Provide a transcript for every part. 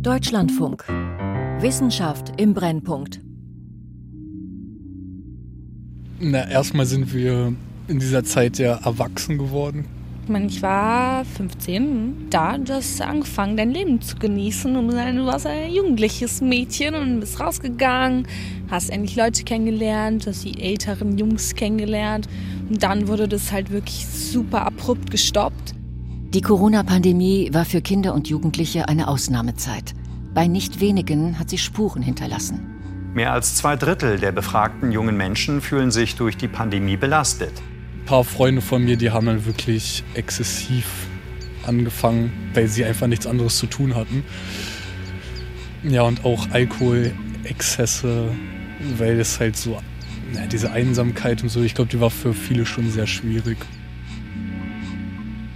Deutschlandfunk. Wissenschaft im Brennpunkt. Na, erstmal sind wir in dieser Zeit ja erwachsen geworden. Ich meine, ich war 15, da du hast angefangen, dein Leben zu genießen und du warst ein jugendliches Mädchen und bist rausgegangen, hast endlich Leute kennengelernt, hast die älteren Jungs kennengelernt und dann wurde das halt wirklich super abrupt gestoppt. Die Corona-Pandemie war für Kinder und Jugendliche eine Ausnahmezeit. Bei nicht wenigen hat sie Spuren hinterlassen. Mehr als zwei Drittel der befragten jungen Menschen fühlen sich durch die Pandemie belastet. Ein paar Freunde von mir, die haben dann wirklich exzessiv angefangen, weil sie einfach nichts anderes zu tun hatten. Ja, und auch Alkoholexzesse, weil es halt so, na, diese Einsamkeit und so, ich glaube, die war für viele schon sehr schwierig.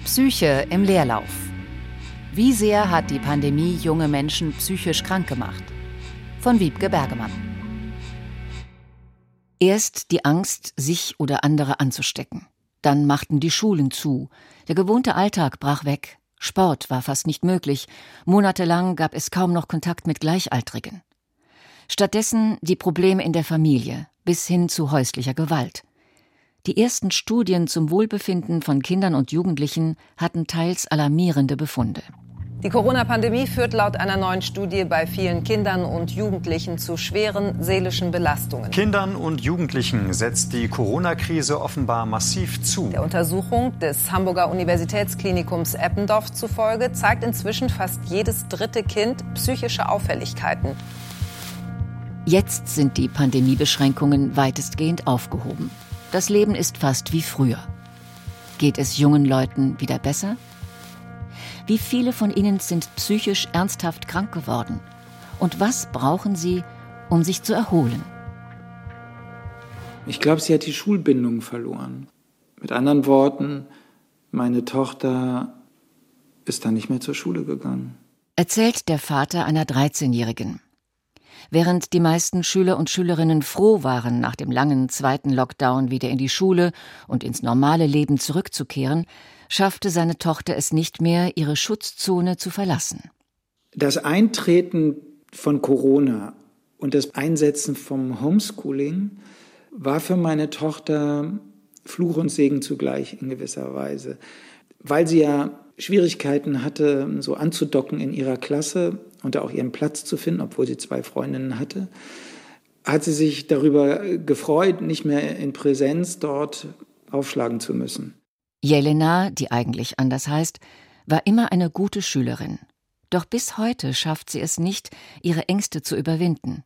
Psyche im Leerlauf. Wie sehr hat die Pandemie junge Menschen psychisch krank gemacht? Von Wiebke Bergemann. Erst die Angst, sich oder andere anzustecken. Dann machten die Schulen zu. Der gewohnte Alltag brach weg. Sport war fast nicht möglich. Monatelang gab es kaum noch Kontakt mit Gleichaltrigen. Stattdessen die Probleme in der Familie bis hin zu häuslicher Gewalt. Die ersten Studien zum Wohlbefinden von Kindern und Jugendlichen hatten teils alarmierende Befunde. Die Corona-Pandemie führt laut einer neuen Studie bei vielen Kindern und Jugendlichen zu schweren seelischen Belastungen. Kindern und Jugendlichen setzt die Corona-Krise offenbar massiv zu. Der Untersuchung des Hamburger Universitätsklinikums Eppendorf zufolge zeigt inzwischen fast jedes dritte Kind psychische Auffälligkeiten. Jetzt sind die Pandemiebeschränkungen weitestgehend aufgehoben. Das Leben ist fast wie früher. Geht es jungen Leuten wieder besser? Wie viele von ihnen sind psychisch ernsthaft krank geworden? Und was brauchen sie, um sich zu erholen? Ich glaube, sie hat die Schulbindung verloren. Mit anderen Worten, meine Tochter ist dann nicht mehr zur Schule gegangen. Erzählt der Vater einer 13-Jährigen. Während die meisten Schüler und Schülerinnen froh waren, nach dem langen zweiten Lockdown wieder in die Schule und ins normale Leben zurückzukehren, schaffte seine Tochter es nicht mehr, ihre Schutzzone zu verlassen. Das Eintreten von Corona und das Einsetzen vom Homeschooling war für meine Tochter Fluch und Segen zugleich in gewisser Weise, weil sie ja Schwierigkeiten hatte, so anzudocken in ihrer Klasse und auch ihren Platz zu finden, obwohl sie zwei Freundinnen hatte, hat sie sich darüber gefreut, nicht mehr in Präsenz dort aufschlagen zu müssen. Jelena, die eigentlich anders heißt, war immer eine gute Schülerin. Doch bis heute schafft sie es nicht, ihre Ängste zu überwinden.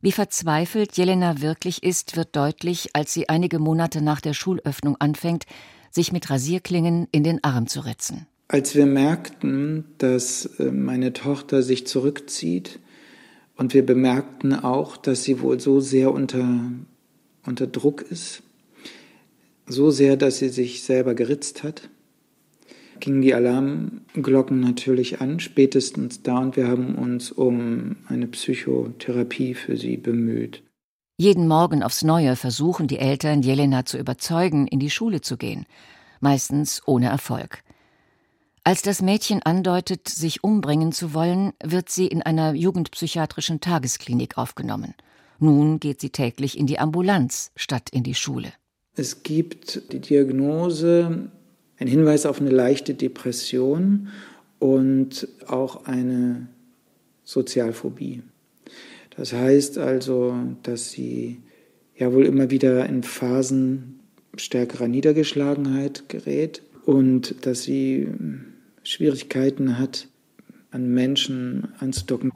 Wie verzweifelt Jelena wirklich ist, wird deutlich, als sie einige Monate nach der Schulöffnung anfängt, sich mit Rasierklingen in den Arm zu ritzen. Als wir merkten, dass äh, meine Tochter sich zurückzieht und wir bemerkten auch, dass sie wohl so sehr unter, unter Druck ist, so sehr, dass sie sich selber geritzt hat, gingen die Alarmglocken natürlich an, spätestens da, und wir haben uns um eine Psychotherapie für sie bemüht. Jeden Morgen aufs Neue versuchen die Eltern, Jelena zu überzeugen, in die Schule zu gehen, meistens ohne Erfolg. Als das Mädchen andeutet, sich umbringen zu wollen, wird sie in einer jugendpsychiatrischen Tagesklinik aufgenommen. Nun geht sie täglich in die Ambulanz statt in die Schule. Es gibt die Diagnose, ein Hinweis auf eine leichte Depression und auch eine Sozialphobie. Das heißt also, dass sie ja wohl immer wieder in Phasen stärkerer Niedergeschlagenheit gerät und dass sie Schwierigkeiten hat, an Menschen anzudocken.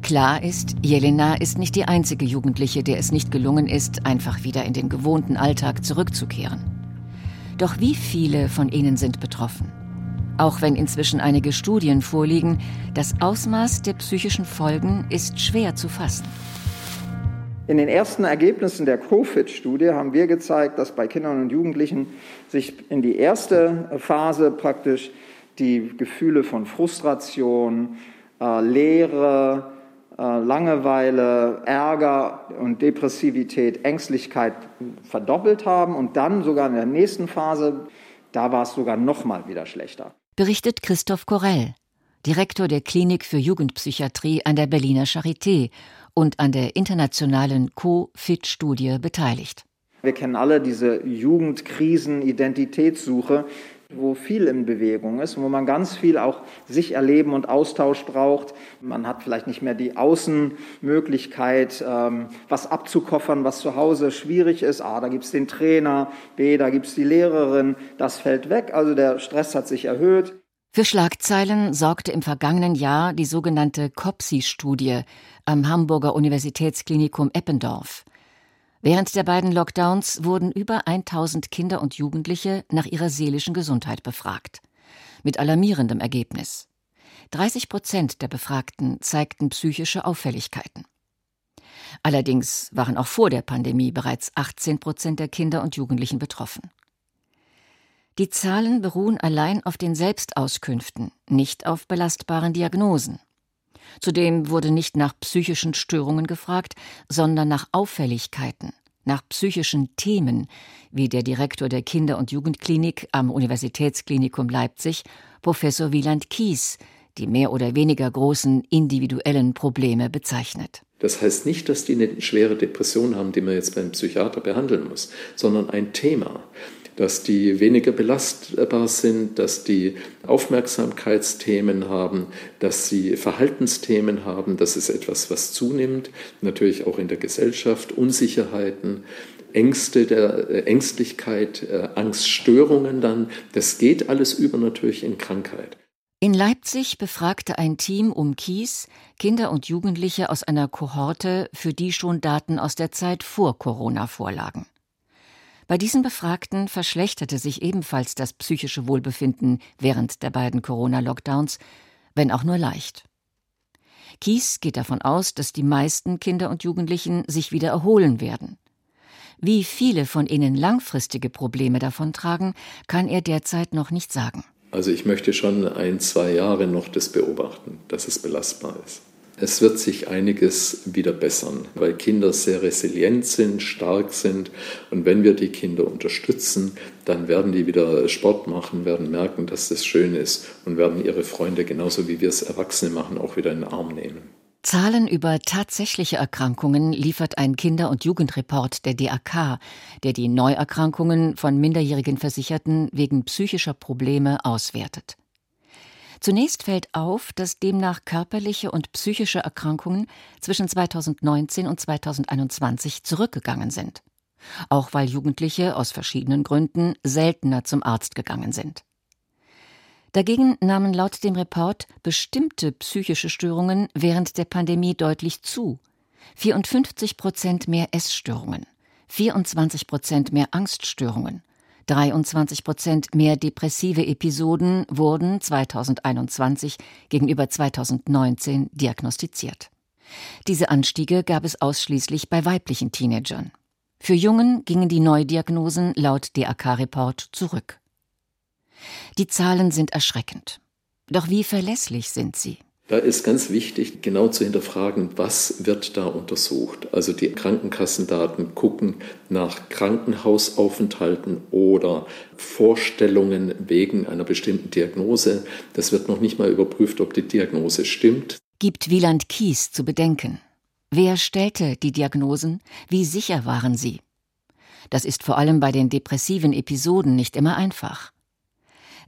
Klar ist, Jelena ist nicht die einzige Jugendliche, der es nicht gelungen ist, einfach wieder in den gewohnten Alltag zurückzukehren. Doch wie viele von ihnen sind betroffen? Auch wenn inzwischen einige Studien vorliegen, das Ausmaß der psychischen Folgen ist schwer zu fassen. In den ersten Ergebnissen der COFID-Studie haben wir gezeigt, dass bei Kindern und Jugendlichen sich in die erste Phase praktisch die Gefühle von Frustration, äh, Leere, äh, Langeweile, Ärger und Depressivität, Ängstlichkeit verdoppelt haben und dann sogar in der nächsten Phase, da war es sogar noch mal wieder schlechter. Berichtet Christoph Korell. Direktor der Klinik für Jugendpsychiatrie an der Berliner Charité und an der internationalen Co-Fit-Studie beteiligt. Wir kennen alle diese Jugendkrisen, Identitätssuche, wo viel in Bewegung ist, wo man ganz viel auch sich erleben und Austausch braucht. Man hat vielleicht nicht mehr die Außenmöglichkeit, ähm, was abzukoffern, was zu Hause schwierig ist. A, da gibt es den Trainer, B, da gibt es die Lehrerin. Das fällt weg, also der Stress hat sich erhöht. Für Schlagzeilen sorgte im vergangenen Jahr die sogenannte COPSI-Studie am Hamburger Universitätsklinikum Eppendorf. Während der beiden Lockdowns wurden über 1000 Kinder und Jugendliche nach ihrer seelischen Gesundheit befragt. Mit alarmierendem Ergebnis. 30 Prozent der Befragten zeigten psychische Auffälligkeiten. Allerdings waren auch vor der Pandemie bereits 18 Prozent der Kinder und Jugendlichen betroffen. Die Zahlen beruhen allein auf den Selbstauskünften, nicht auf belastbaren Diagnosen. Zudem wurde nicht nach psychischen Störungen gefragt, sondern nach Auffälligkeiten, nach psychischen Themen, wie der Direktor der Kinder- und Jugendklinik am Universitätsklinikum Leipzig, Professor Wieland Kies, die mehr oder weniger großen individuellen Probleme bezeichnet. Das heißt nicht, dass die eine schwere Depression haben, die man jetzt beim Psychiater behandeln muss, sondern ein Thema dass die weniger belastbar sind, dass die Aufmerksamkeitsthemen haben, dass sie Verhaltensthemen haben. Das ist etwas, was zunimmt, natürlich auch in der Gesellschaft, Unsicherheiten. Ängste der äh, Ängstlichkeit, äh, Angststörungen dann, das geht alles über natürlich in Krankheit. In Leipzig befragte ein Team um Kies Kinder und Jugendliche aus einer Kohorte, für die schon Daten aus der Zeit vor Corona vorlagen. Bei diesen Befragten verschlechterte sich ebenfalls das psychische Wohlbefinden während der beiden Corona-Lockdowns, wenn auch nur leicht. Kies geht davon aus, dass die meisten Kinder und Jugendlichen sich wieder erholen werden. Wie viele von ihnen langfristige Probleme davontragen, kann er derzeit noch nicht sagen. Also ich möchte schon ein, zwei Jahre noch das beobachten, dass es belastbar ist. Es wird sich einiges wieder bessern, weil Kinder sehr resilient sind, stark sind. Und wenn wir die Kinder unterstützen, dann werden die wieder Sport machen, werden merken, dass das schön ist und werden ihre Freunde, genauso wie wir es Erwachsene machen, auch wieder in den Arm nehmen. Zahlen über tatsächliche Erkrankungen liefert ein Kinder- und Jugendreport der DAK, der die Neuerkrankungen von minderjährigen Versicherten wegen psychischer Probleme auswertet. Zunächst fällt auf, dass demnach körperliche und psychische Erkrankungen zwischen 2019 und 2021 zurückgegangen sind. Auch weil Jugendliche aus verschiedenen Gründen seltener zum Arzt gegangen sind. Dagegen nahmen laut dem Report bestimmte psychische Störungen während der Pandemie deutlich zu. 54 Prozent mehr Essstörungen, 24 Prozent mehr Angststörungen, 23 Prozent mehr depressive Episoden wurden 2021 gegenüber 2019 diagnostiziert. Diese Anstiege gab es ausschließlich bei weiblichen Teenagern. Für Jungen gingen die Neudiagnosen laut DAK-Report zurück. Die Zahlen sind erschreckend. Doch wie verlässlich sind sie? Da ist ganz wichtig, genau zu hinterfragen, was wird da untersucht. Also die Krankenkassendaten gucken nach Krankenhausaufenthalten oder Vorstellungen wegen einer bestimmten Diagnose. Das wird noch nicht mal überprüft, ob die Diagnose stimmt. Gibt Wieland Kies zu bedenken. Wer stellte die Diagnosen? Wie sicher waren sie? Das ist vor allem bei den depressiven Episoden nicht immer einfach.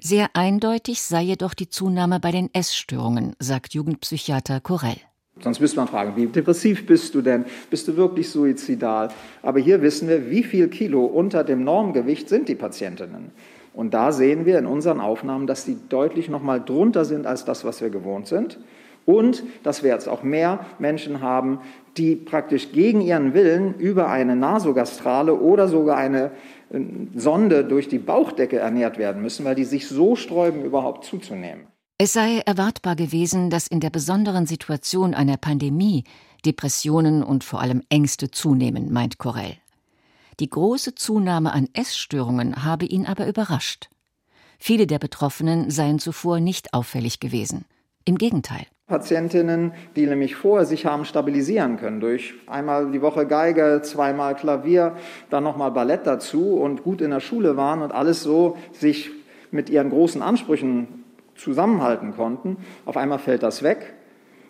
Sehr eindeutig sei jedoch die Zunahme bei den Essstörungen, sagt Jugendpsychiater Korell. Sonst müsste man fragen, wie depressiv bist du denn? Bist du wirklich suizidal? Aber hier wissen wir, wie viel Kilo unter dem Normgewicht sind die Patientinnen. Und da sehen wir in unseren Aufnahmen, dass sie deutlich noch mal drunter sind als das, was wir gewohnt sind. Und dass wir jetzt auch mehr Menschen haben, die praktisch gegen ihren Willen über eine Nasogastrale oder sogar eine Sonde durch die Bauchdecke ernährt werden müssen, weil die sich so sträuben, überhaupt zuzunehmen. Es sei erwartbar gewesen, dass in der besonderen Situation einer Pandemie Depressionen und vor allem Ängste zunehmen, meint Corell. Die große Zunahme an Essstörungen habe ihn aber überrascht. Viele der Betroffenen seien zuvor nicht auffällig gewesen. Im Gegenteil. Patientinnen, die nämlich vorher sich haben stabilisieren können durch einmal die Woche Geige, zweimal Klavier, dann nochmal Ballett dazu und gut in der Schule waren und alles so sich mit ihren großen Ansprüchen zusammenhalten konnten. Auf einmal fällt das weg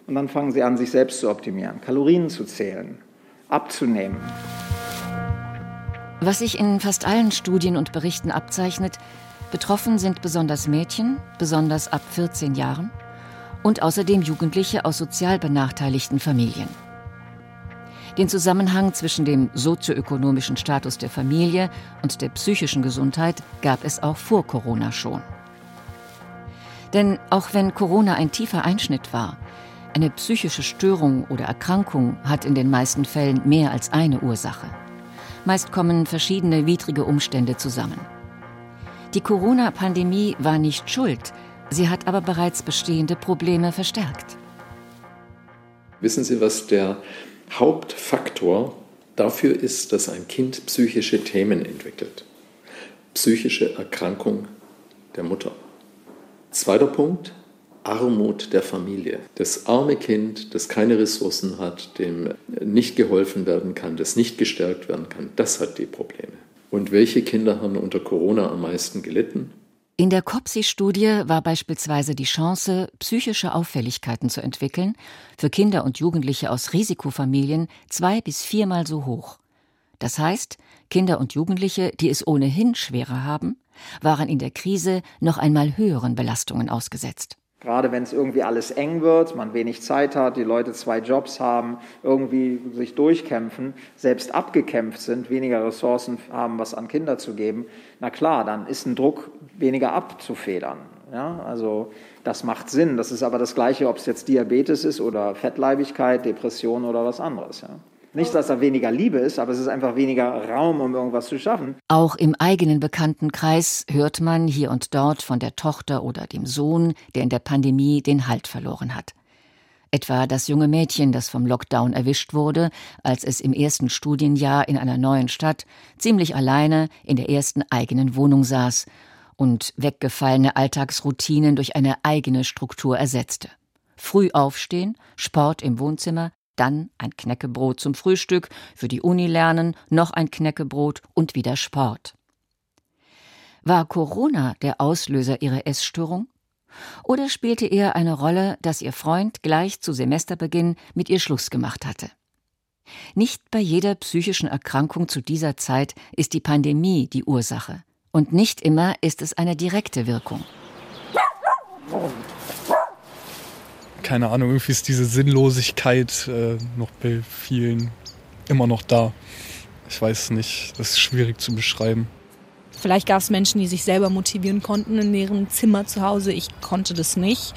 und dann fangen sie an, sich selbst zu optimieren, Kalorien zu zählen, abzunehmen. Was sich in fast allen Studien und Berichten abzeichnet, betroffen sind besonders Mädchen, besonders ab 14 Jahren und außerdem Jugendliche aus sozial benachteiligten Familien. Den Zusammenhang zwischen dem sozioökonomischen Status der Familie und der psychischen Gesundheit gab es auch vor Corona schon. Denn auch wenn Corona ein tiefer Einschnitt war, eine psychische Störung oder Erkrankung hat in den meisten Fällen mehr als eine Ursache. Meist kommen verschiedene widrige Umstände zusammen. Die Corona-Pandemie war nicht schuld, sie hat aber bereits bestehende Probleme verstärkt. Wissen Sie, was der Hauptfaktor dafür ist, dass ein Kind psychische Themen entwickelt? Psychische Erkrankung der Mutter. Zweiter Punkt, Armut der Familie. Das arme Kind, das keine Ressourcen hat, dem nicht geholfen werden kann, das nicht gestärkt werden kann, das hat die Probleme. Und welche Kinder haben unter Corona am meisten gelitten? In der COPSI-Studie war beispielsweise die Chance, psychische Auffälligkeiten zu entwickeln, für Kinder und Jugendliche aus Risikofamilien zwei bis viermal so hoch. Das heißt, Kinder und Jugendliche, die es ohnehin schwerer haben, waren in der Krise noch einmal höheren Belastungen ausgesetzt. Gerade wenn es irgendwie alles eng wird, man wenig Zeit hat, die Leute zwei Jobs haben, irgendwie sich durchkämpfen, selbst abgekämpft sind, weniger Ressourcen haben, was an Kinder zu geben, na klar, dann ist ein Druck weniger abzufedern. Ja, also das macht Sinn. Das ist aber das Gleiche, ob es jetzt Diabetes ist oder Fettleibigkeit, Depression oder was anderes. Ja. Nicht, dass da weniger Liebe ist, aber es ist einfach weniger Raum, um irgendwas zu schaffen. Auch im eigenen Bekanntenkreis hört man hier und dort von der Tochter oder dem Sohn, der in der Pandemie den Halt verloren hat. Etwa das junge Mädchen, das vom Lockdown erwischt wurde, als es im ersten Studienjahr in einer neuen Stadt ziemlich alleine in der ersten eigenen Wohnung saß und weggefallene Alltagsroutinen durch eine eigene Struktur ersetzte. Früh aufstehen, Sport im Wohnzimmer, dann ein Knäckebrot zum Frühstück, für die Uni lernen, noch ein Knäckebrot und wieder Sport. War Corona der Auslöser ihrer Essstörung? Oder spielte eher eine Rolle, dass ihr Freund gleich zu Semesterbeginn mit ihr Schluss gemacht hatte? Nicht bei jeder psychischen Erkrankung zu dieser Zeit ist die Pandemie die Ursache. Und nicht immer ist es eine direkte Wirkung keine Ahnung, irgendwie ist diese Sinnlosigkeit äh, noch bei vielen immer noch da. Ich weiß nicht, das ist schwierig zu beschreiben. Vielleicht gab es Menschen, die sich selber motivieren konnten in ihrem Zimmer zu Hause. Ich konnte das nicht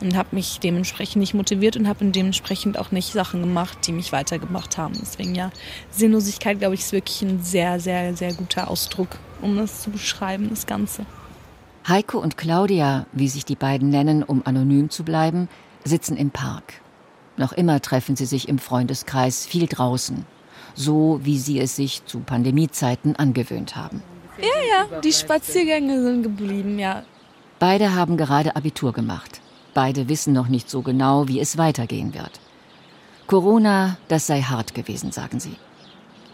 und habe mich dementsprechend nicht motiviert und habe dementsprechend auch nicht Sachen gemacht, die mich weitergemacht haben. Deswegen ja, Sinnlosigkeit, glaube ich, ist wirklich ein sehr, sehr, sehr guter Ausdruck, um das zu beschreiben, das Ganze. Heiko und Claudia, wie sich die beiden nennen, um anonym zu bleiben, sitzen im Park. Noch immer treffen sie sich im Freundeskreis viel draußen, so wie sie es sich zu Pandemiezeiten angewöhnt haben. Ja, ja, die Spaziergänge sind geblieben, ja. Beide haben gerade Abitur gemacht. Beide wissen noch nicht so genau, wie es weitergehen wird. Corona, das sei hart gewesen, sagen sie.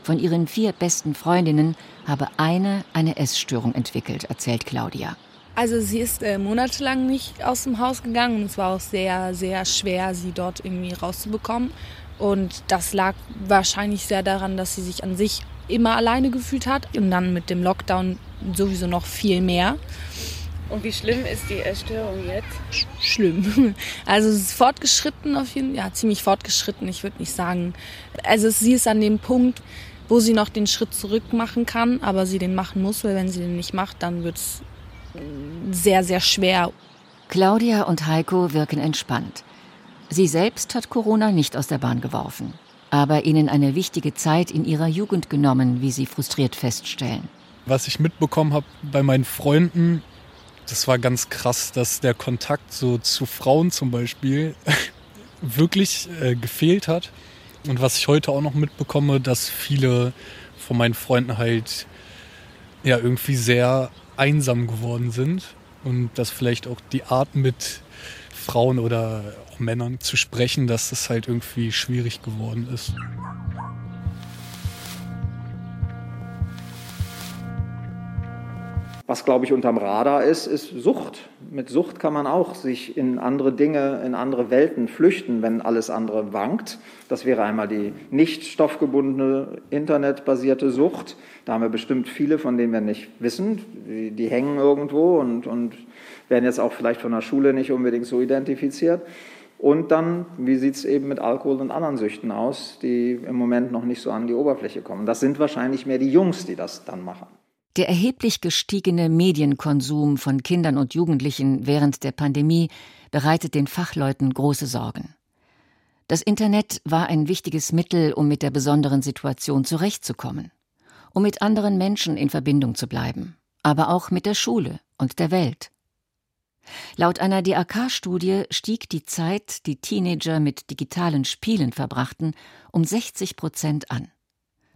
Von ihren vier besten Freundinnen habe eine eine Essstörung entwickelt, erzählt Claudia. Also sie ist äh, monatelang nicht aus dem Haus gegangen und es war auch sehr, sehr schwer, sie dort irgendwie rauszubekommen. Und das lag wahrscheinlich sehr daran, dass sie sich an sich immer alleine gefühlt hat und dann mit dem Lockdown sowieso noch viel mehr. Und wie schlimm ist die Essstörung jetzt? Schlimm. Also es ist fortgeschritten auf jeden Fall, ja, ziemlich fortgeschritten. Ich würde nicht sagen. Also sie ist an dem Punkt, wo sie noch den Schritt zurück machen kann, aber sie den machen muss, weil wenn sie den nicht macht, dann wird es sehr, sehr schwer. Claudia und Heiko wirken entspannt. Sie selbst hat Corona nicht aus der Bahn geworfen, aber ihnen eine wichtige Zeit in ihrer Jugend genommen, wie sie frustriert feststellen. Was ich mitbekommen habe bei meinen Freunden, das war ganz krass, dass der Kontakt so zu Frauen zum Beispiel wirklich äh, gefehlt hat. Und was ich heute auch noch mitbekomme, dass viele von meinen Freunden halt ja irgendwie sehr einsam geworden sind und dass vielleicht auch die Art mit Frauen oder auch Männern zu sprechen, dass das halt irgendwie schwierig geworden ist. Was, glaube ich, unterm Radar ist, ist Sucht. Mit Sucht kann man auch sich in andere Dinge, in andere Welten flüchten, wenn alles andere wankt. Das wäre einmal die nicht stoffgebundene, internetbasierte Sucht. Da haben wir bestimmt viele, von denen wir nicht wissen. Die, die hängen irgendwo und, und werden jetzt auch vielleicht von der Schule nicht unbedingt so identifiziert. Und dann, wie sieht es eben mit Alkohol und anderen Süchten aus, die im Moment noch nicht so an die Oberfläche kommen. Das sind wahrscheinlich mehr die Jungs, die das dann machen. Der erheblich gestiegene Medienkonsum von Kindern und Jugendlichen während der Pandemie bereitet den Fachleuten große Sorgen. Das Internet war ein wichtiges Mittel, um mit der besonderen Situation zurechtzukommen, um mit anderen Menschen in Verbindung zu bleiben, aber auch mit der Schule und der Welt. Laut einer DAK-Studie stieg die Zeit, die Teenager mit digitalen Spielen verbrachten, um 60 Prozent an.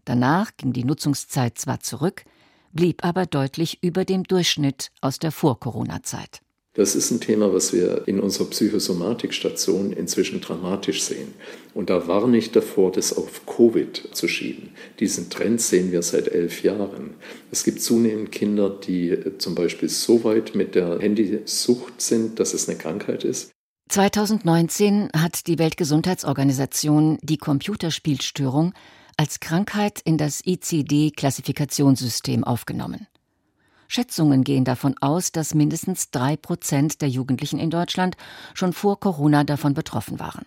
Danach ging die Nutzungszeit zwar zurück, blieb aber deutlich über dem Durchschnitt aus der Vor-Corona-Zeit. Das ist ein Thema, was wir in unserer Psychosomatikstation inzwischen dramatisch sehen. Und da warne ich davor, das auf Covid zu schieben. Diesen Trend sehen wir seit elf Jahren. Es gibt zunehmend Kinder, die äh, zum Beispiel so weit mit der Handysucht sind, dass es eine Krankheit ist. 2019 hat die Weltgesundheitsorganisation die Computerspielstörung als Krankheit in das ICD-Klassifikationssystem aufgenommen. Schätzungen gehen davon aus, dass mindestens drei Prozent der Jugendlichen in Deutschland schon vor Corona davon betroffen waren.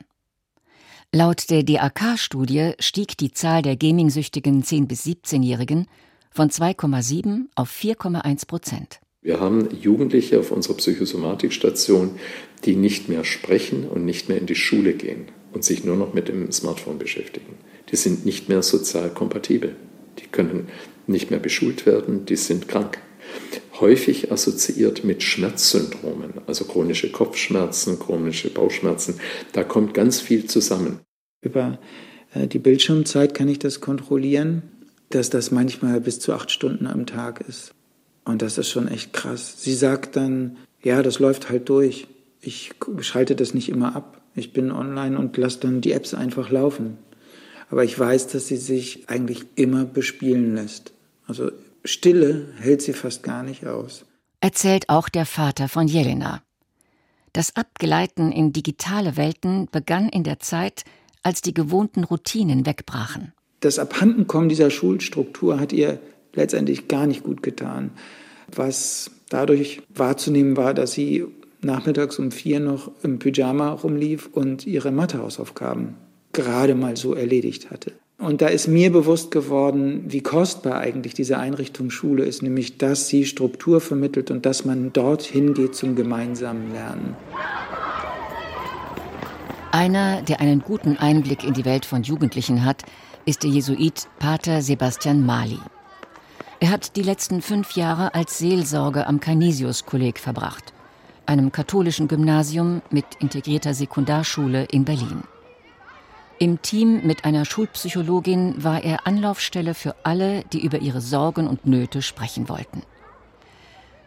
Laut der DAK-Studie stieg die Zahl der Gaming-süchtigen 10- bis 17-Jährigen von 2,7 auf 4,1 Prozent. Wir haben Jugendliche auf unserer Psychosomatikstation, die nicht mehr sprechen und nicht mehr in die Schule gehen und sich nur noch mit dem Smartphone beschäftigen. Die sind nicht mehr sozial kompatibel. Die können nicht mehr beschult werden, die sind krank häufig assoziiert mit Schmerzsyndromen, also chronische Kopfschmerzen, chronische Bauchschmerzen. Da kommt ganz viel zusammen. Über äh, die Bildschirmzeit kann ich das kontrollieren, dass das manchmal bis zu acht Stunden am Tag ist. Und das ist schon echt krass. Sie sagt dann, ja, das läuft halt durch. Ich schalte das nicht immer ab. Ich bin online und lasse dann die Apps einfach laufen. Aber ich weiß, dass sie sich eigentlich immer bespielen lässt. Also Stille hält sie fast gar nicht aus. Erzählt auch der Vater von Jelena. Das Abgleiten in digitale Welten begann in der Zeit, als die gewohnten Routinen wegbrachen. Das Abhandenkommen dieser Schulstruktur hat ihr letztendlich gar nicht gut getan. Was dadurch wahrzunehmen war, dass sie nachmittags um vier noch im Pyjama rumlief und ihre Mathehausaufgaben gerade mal so erledigt hatte. Und da ist mir bewusst geworden, wie kostbar eigentlich diese Einrichtung Schule ist, nämlich dass sie Struktur vermittelt und dass man dorthin geht zum gemeinsamen Lernen. Einer, der einen guten Einblick in die Welt von Jugendlichen hat, ist der Jesuit Pater Sebastian Mali. Er hat die letzten fünf Jahre als Seelsorger am Canisius-Kolleg verbracht, einem katholischen Gymnasium mit integrierter Sekundarschule in Berlin. Im Team mit einer Schulpsychologin war er Anlaufstelle für alle, die über ihre Sorgen und Nöte sprechen wollten.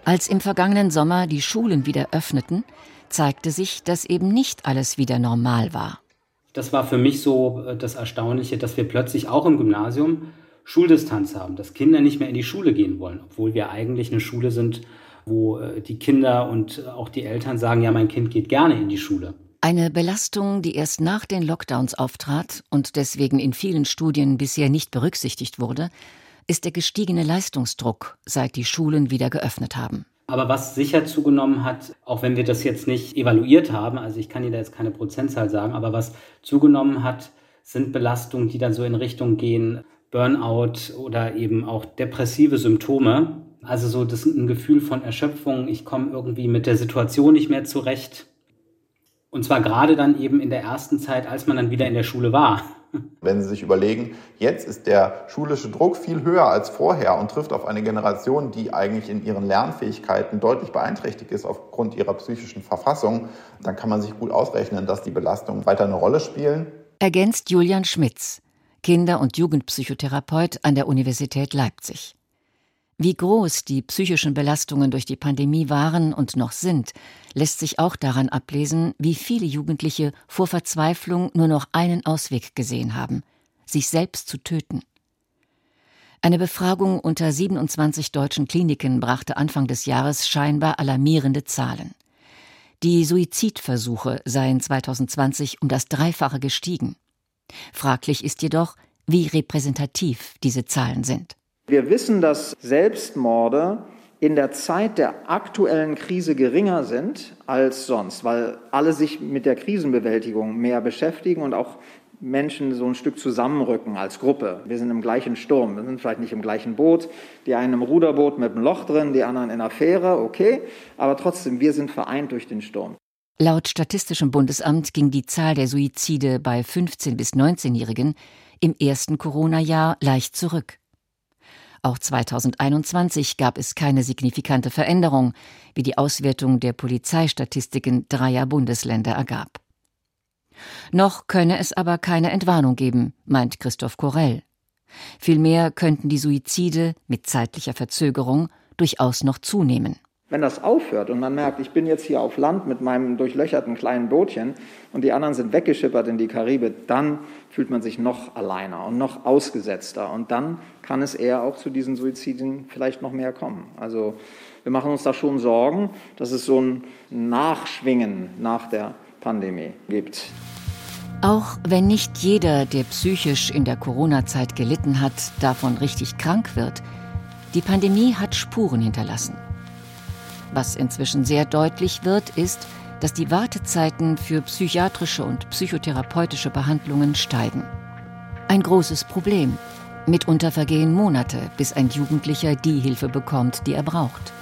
Als im vergangenen Sommer die Schulen wieder öffneten, zeigte sich, dass eben nicht alles wieder normal war. Das war für mich so äh, das Erstaunliche, dass wir plötzlich auch im Gymnasium Schuldistanz haben, dass Kinder nicht mehr in die Schule gehen wollen, obwohl wir eigentlich eine Schule sind, wo äh, die Kinder und auch die Eltern sagen, ja, mein Kind geht gerne in die Schule. Eine Belastung, die erst nach den Lockdowns auftrat und deswegen in vielen Studien bisher nicht berücksichtigt wurde, ist der gestiegene Leistungsdruck, seit die Schulen wieder geöffnet haben. Aber was sicher zugenommen hat, auch wenn wir das jetzt nicht evaluiert haben, also ich kann Ihnen da jetzt keine Prozentzahl sagen, aber was zugenommen hat, sind Belastungen, die dann so in Richtung gehen, Burnout oder eben auch depressive Symptome. Also so das ein Gefühl von Erschöpfung, ich komme irgendwie mit der Situation nicht mehr zurecht. Und zwar gerade dann eben in der ersten Zeit, als man dann wieder in der Schule war. Wenn Sie sich überlegen, jetzt ist der schulische Druck viel höher als vorher und trifft auf eine Generation, die eigentlich in ihren Lernfähigkeiten deutlich beeinträchtigt ist aufgrund ihrer psychischen Verfassung, dann kann man sich gut ausrechnen, dass die Belastungen weiter eine Rolle spielen. Ergänzt Julian Schmitz, Kinder- und Jugendpsychotherapeut an der Universität Leipzig. Wie groß die psychischen Belastungen durch die Pandemie waren und noch sind, lässt sich auch daran ablesen, wie viele Jugendliche vor Verzweiflung nur noch einen Ausweg gesehen haben, sich selbst zu töten. Eine Befragung unter 27 deutschen Kliniken brachte Anfang des Jahres scheinbar alarmierende Zahlen. Die Suizidversuche seien 2020 um das Dreifache gestiegen. Fraglich ist jedoch, wie repräsentativ diese Zahlen sind. Wir wissen, dass Selbstmorde in der Zeit der aktuellen Krise geringer sind als sonst, weil alle sich mit der Krisenbewältigung mehr beschäftigen und auch Menschen so ein Stück zusammenrücken als Gruppe. Wir sind im gleichen Sturm, wir sind vielleicht nicht im gleichen Boot, die einen im Ruderboot mit einem Loch drin, die anderen in einer Fähre, okay, aber trotzdem, wir sind vereint durch den Sturm. Laut Statistischem Bundesamt ging die Zahl der Suizide bei 15- bis 19-Jährigen im ersten Corona-Jahr leicht zurück. Auch 2021 gab es keine signifikante Veränderung, wie die Auswertung der Polizeistatistiken dreier Bundesländer ergab. Noch könne es aber keine Entwarnung geben, meint Christoph Korell. Vielmehr könnten die Suizide mit zeitlicher Verzögerung durchaus noch zunehmen. Wenn das aufhört und man merkt, ich bin jetzt hier auf Land mit meinem durchlöcherten kleinen Bootchen und die anderen sind weggeschippert in die Karibik, dann fühlt man sich noch alleiner und noch ausgesetzter. Und dann kann es eher auch zu diesen Suiziden vielleicht noch mehr kommen. Also wir machen uns da schon Sorgen, dass es so ein Nachschwingen nach der Pandemie gibt. Auch wenn nicht jeder, der psychisch in der Corona-Zeit gelitten hat, davon richtig krank wird, die Pandemie hat Spuren hinterlassen. Was inzwischen sehr deutlich wird, ist, dass die Wartezeiten für psychiatrische und psychotherapeutische Behandlungen steigen. Ein großes Problem. Mitunter vergehen Monate, bis ein Jugendlicher die Hilfe bekommt, die er braucht.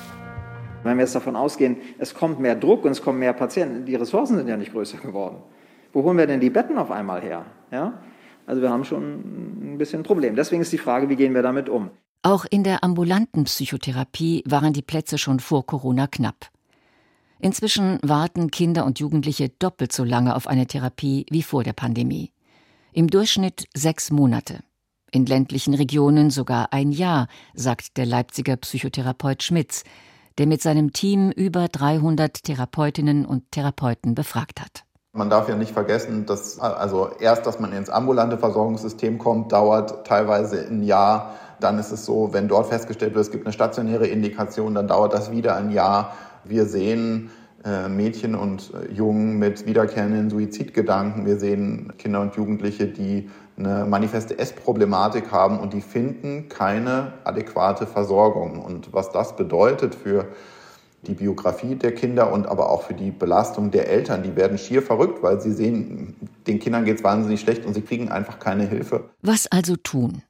Wenn wir jetzt davon ausgehen, es kommt mehr Druck und es kommen mehr Patienten, die Ressourcen sind ja nicht größer geworden. Wo holen wir denn die Betten auf einmal her? Ja? Also wir haben schon ein bisschen ein Problem. Deswegen ist die Frage, wie gehen wir damit um? Auch in der ambulanten Psychotherapie waren die Plätze schon vor Corona knapp. Inzwischen warten Kinder und Jugendliche doppelt so lange auf eine Therapie wie vor der Pandemie. Im Durchschnitt sechs Monate. In ländlichen Regionen sogar ein Jahr, sagt der Leipziger Psychotherapeut Schmitz, der mit seinem Team über 300 Therapeutinnen und Therapeuten befragt hat. Man darf ja nicht vergessen, dass also erst, dass man ins ambulante Versorgungssystem kommt, dauert teilweise ein Jahr. Dann ist es so, wenn dort festgestellt wird, es gibt eine stationäre Indikation, dann dauert das wieder ein Jahr. Wir sehen äh, Mädchen und äh, Jungen mit wiederkehrenden Suizidgedanken. Wir sehen Kinder und Jugendliche, die eine manifeste Essproblematik haben und die finden keine adäquate Versorgung. Und was das bedeutet für die Biografie der Kinder und aber auch für die Belastung der Eltern, die werden schier verrückt, weil sie sehen, den Kindern geht es wahnsinnig schlecht und sie kriegen einfach keine Hilfe. Was also tun?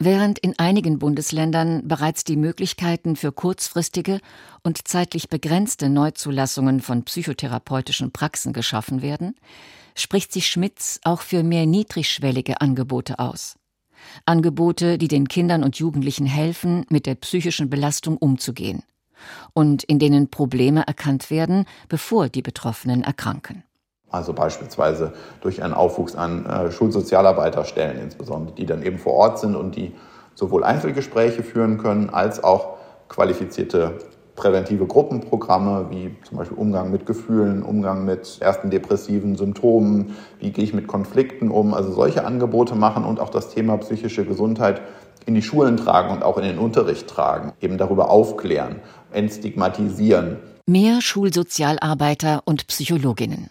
Während in einigen Bundesländern bereits die Möglichkeiten für kurzfristige und zeitlich begrenzte Neuzulassungen von psychotherapeutischen Praxen geschaffen werden, spricht sich Schmitz auch für mehr niedrigschwellige Angebote aus. Angebote, die den Kindern und Jugendlichen helfen, mit der psychischen Belastung umzugehen und in denen Probleme erkannt werden, bevor die Betroffenen erkranken. Also beispielsweise durch einen Aufwuchs an äh, Schulsozialarbeiterstellen insbesondere, die dann eben vor Ort sind und die sowohl Einzelgespräche führen können als auch qualifizierte präventive Gruppenprogramme wie zum Beispiel Umgang mit Gefühlen, Umgang mit ersten depressiven Symptomen, wie gehe ich mit Konflikten um, also solche Angebote machen und auch das Thema psychische Gesundheit in die Schulen tragen und auch in den Unterricht tragen, eben darüber aufklären, entstigmatisieren. Mehr Schulsozialarbeiter und Psychologinnen.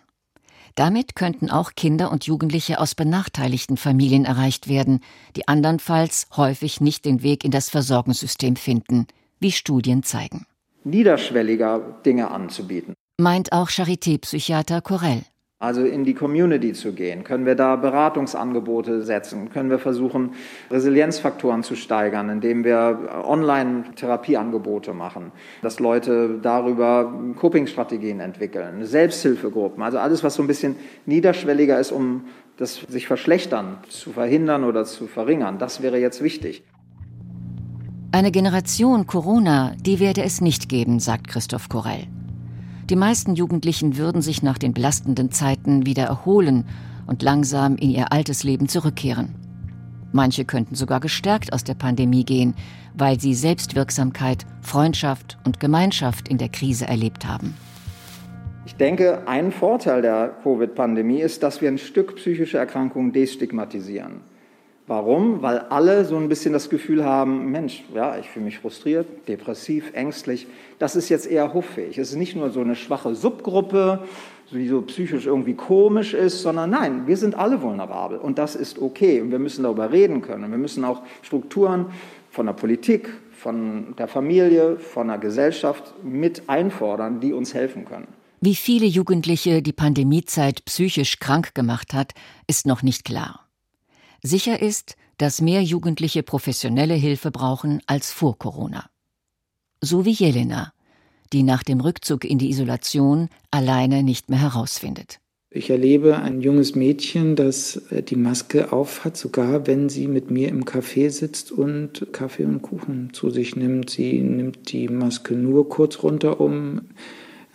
Damit könnten auch Kinder und Jugendliche aus benachteiligten Familien erreicht werden, die andernfalls häufig nicht den Weg in das Versorgungssystem finden, wie Studien zeigen. Niederschwelliger Dinge anzubieten. Meint auch Charité-Psychiater Corell also in die Community zu gehen? Können wir da Beratungsangebote setzen? Können wir versuchen, Resilienzfaktoren zu steigern, indem wir Online-Therapieangebote machen, dass Leute darüber Coping-Strategien entwickeln, Selbsthilfegruppen, also alles, was so ein bisschen niederschwelliger ist, um das sich verschlechtern zu verhindern oder zu verringern, das wäre jetzt wichtig. Eine Generation Corona, die werde es nicht geben, sagt Christoph Korell. Die meisten Jugendlichen würden sich nach den belastenden Zeiten wieder erholen und langsam in ihr altes Leben zurückkehren. Manche könnten sogar gestärkt aus der Pandemie gehen, weil sie Selbstwirksamkeit, Freundschaft und Gemeinschaft in der Krise erlebt haben. Ich denke, ein Vorteil der Covid-Pandemie ist, dass wir ein Stück psychische Erkrankungen destigmatisieren. Warum? Weil alle so ein bisschen das Gefühl haben, Mensch, ja, ich fühle mich frustriert, depressiv, ängstlich. Das ist jetzt eher hoffähig. Es ist nicht nur so eine schwache Subgruppe, die so psychisch irgendwie komisch ist, sondern nein, wir sind alle vulnerabel und das ist okay und wir müssen darüber reden können. Und wir müssen auch Strukturen von der Politik, von der Familie, von der Gesellschaft mit einfordern, die uns helfen können. Wie viele Jugendliche die Pandemiezeit psychisch krank gemacht hat, ist noch nicht klar. Sicher ist, dass mehr Jugendliche professionelle Hilfe brauchen als vor Corona. So wie Jelena, die nach dem Rückzug in die Isolation alleine nicht mehr herausfindet. Ich erlebe ein junges Mädchen, das äh, die Maske aufhat, sogar wenn sie mit mir im Café sitzt und Kaffee und Kuchen zu sich nimmt. Sie nimmt die Maske nur kurz runter, um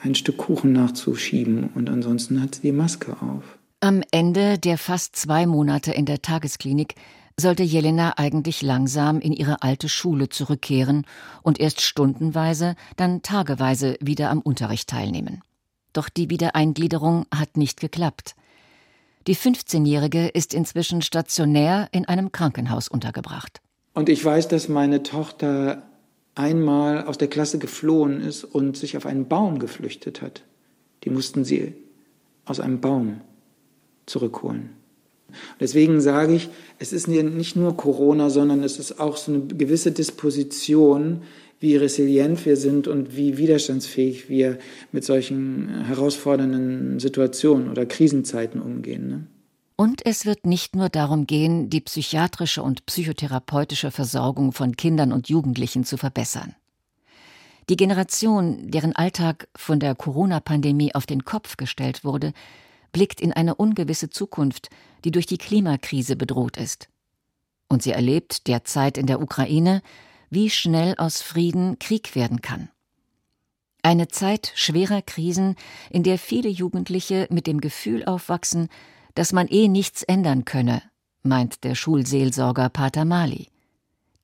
ein Stück Kuchen nachzuschieben und ansonsten hat sie die Maske auf. Am Ende der fast zwei Monate in der Tagesklinik sollte Jelena eigentlich langsam in ihre alte Schule zurückkehren und erst stundenweise, dann tageweise wieder am Unterricht teilnehmen. Doch die Wiedereingliederung hat nicht geklappt. Die 15-Jährige ist inzwischen stationär in einem Krankenhaus untergebracht. Und ich weiß, dass meine Tochter einmal aus der Klasse geflohen ist und sich auf einen Baum geflüchtet hat. Die mussten sie aus einem Baum zurückholen. Deswegen sage ich, es ist nicht nur Corona, sondern es ist auch so eine gewisse Disposition, wie resilient wir sind und wie widerstandsfähig wir mit solchen herausfordernden Situationen oder Krisenzeiten umgehen. Ne? Und es wird nicht nur darum gehen, die psychiatrische und psychotherapeutische Versorgung von Kindern und Jugendlichen zu verbessern. Die Generation, deren Alltag von der Corona-Pandemie auf den Kopf gestellt wurde, blickt in eine ungewisse Zukunft, die durch die Klimakrise bedroht ist. Und sie erlebt derzeit in der Ukraine, wie schnell aus Frieden Krieg werden kann. Eine Zeit schwerer Krisen, in der viele Jugendliche mit dem Gefühl aufwachsen, dass man eh nichts ändern könne, meint der Schulseelsorger Pater Mali.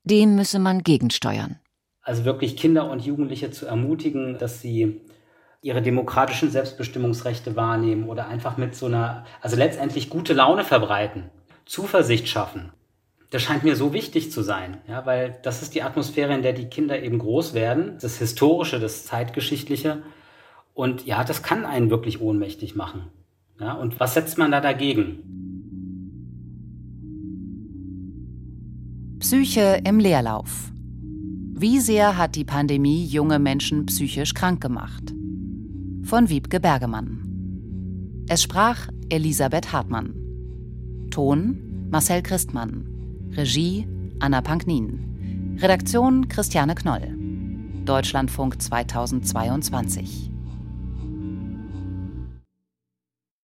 Dem müsse man gegensteuern. Also wirklich Kinder und Jugendliche zu ermutigen, dass sie ihre demokratischen Selbstbestimmungsrechte wahrnehmen oder einfach mit so einer, also letztendlich gute Laune verbreiten, Zuversicht schaffen. Das scheint mir so wichtig zu sein, ja, weil das ist die Atmosphäre, in der die Kinder eben groß werden, das Historische, das Zeitgeschichtliche. Und ja, das kann einen wirklich ohnmächtig machen. Ja, und was setzt man da dagegen? Psyche im Leerlauf. Wie sehr hat die Pandemie junge Menschen psychisch krank gemacht? Von Wiebke Bergemann. Es sprach Elisabeth Hartmann. Ton Marcel Christmann. Regie Anna Panknin. Redaktion Christiane Knoll. Deutschlandfunk 2022.